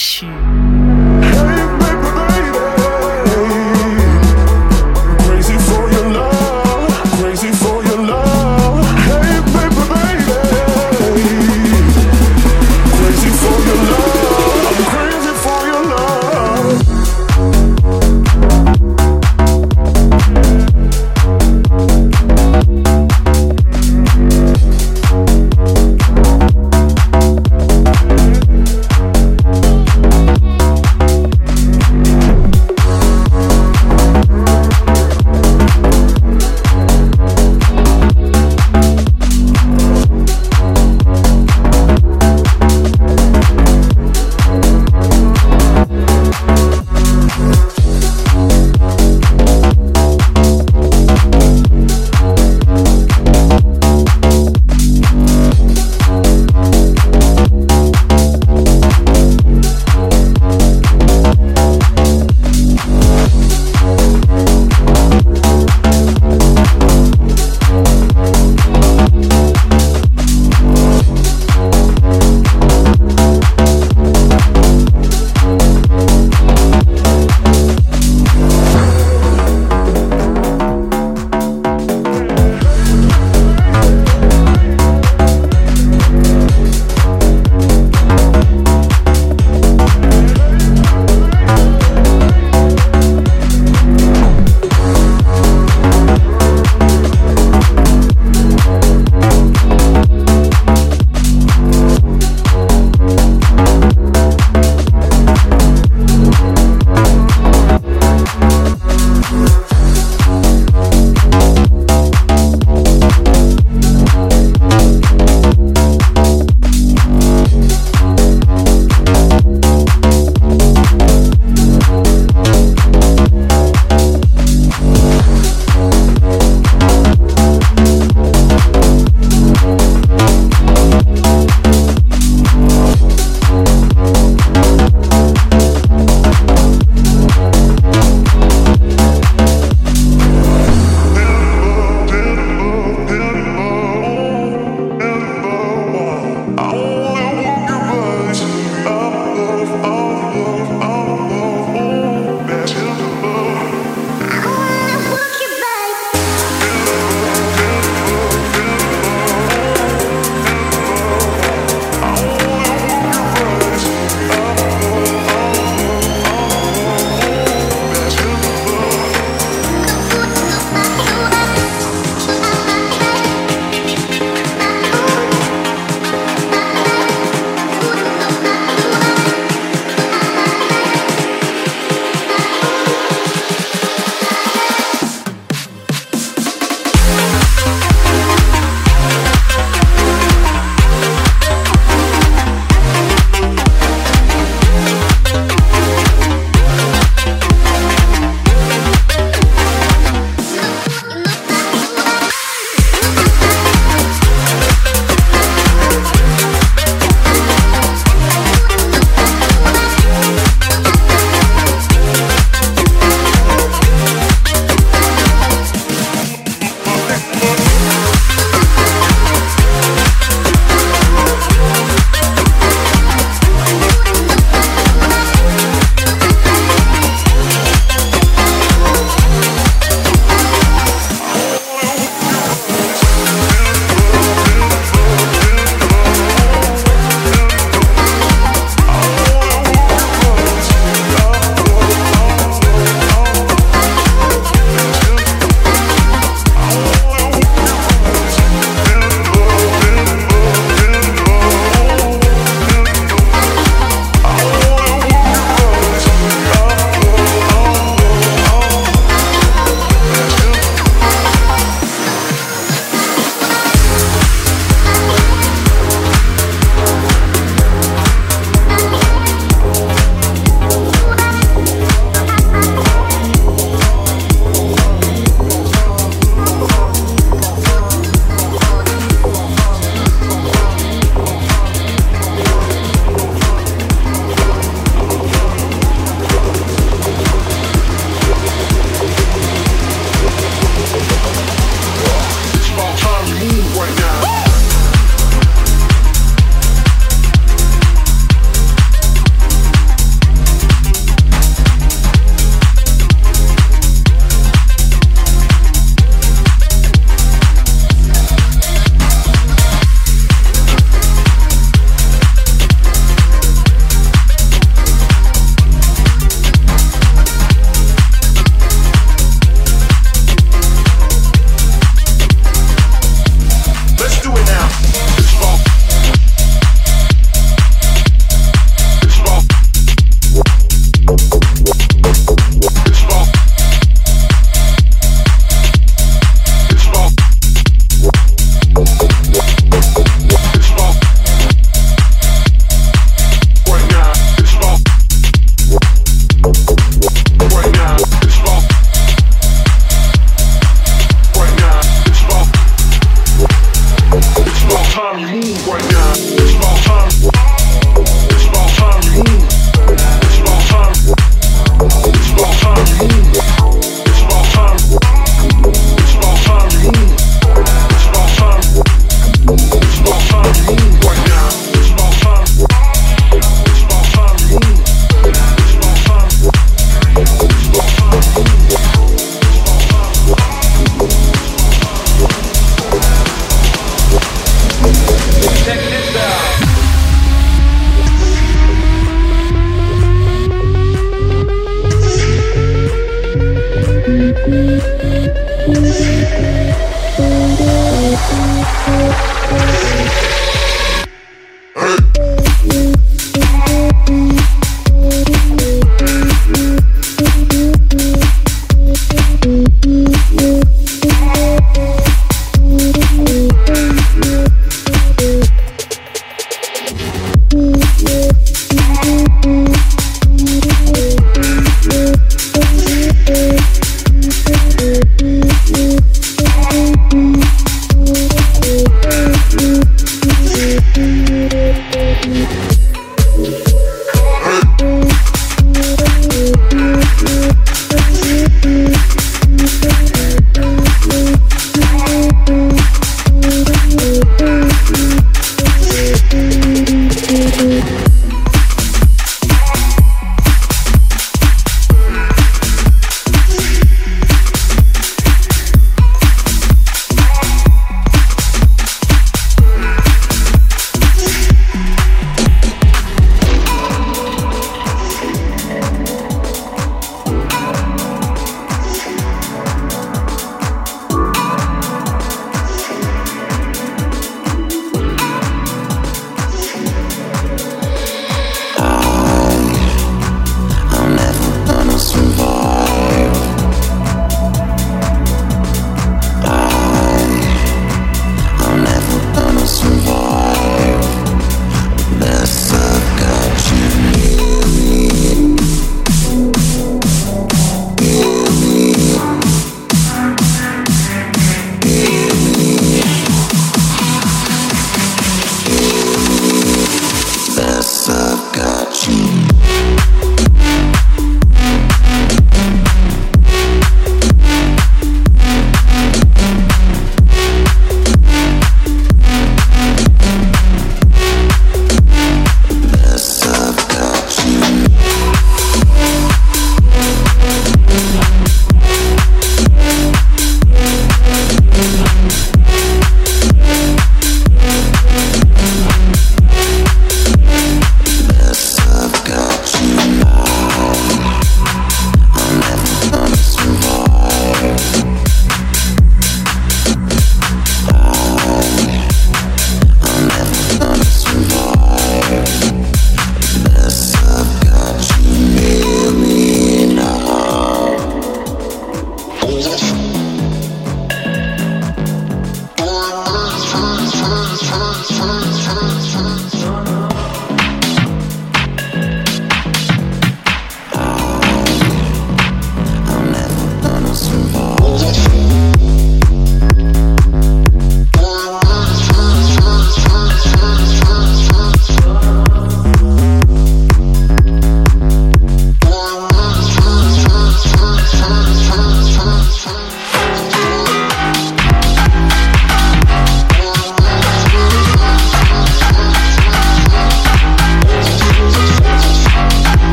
L'ange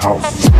house.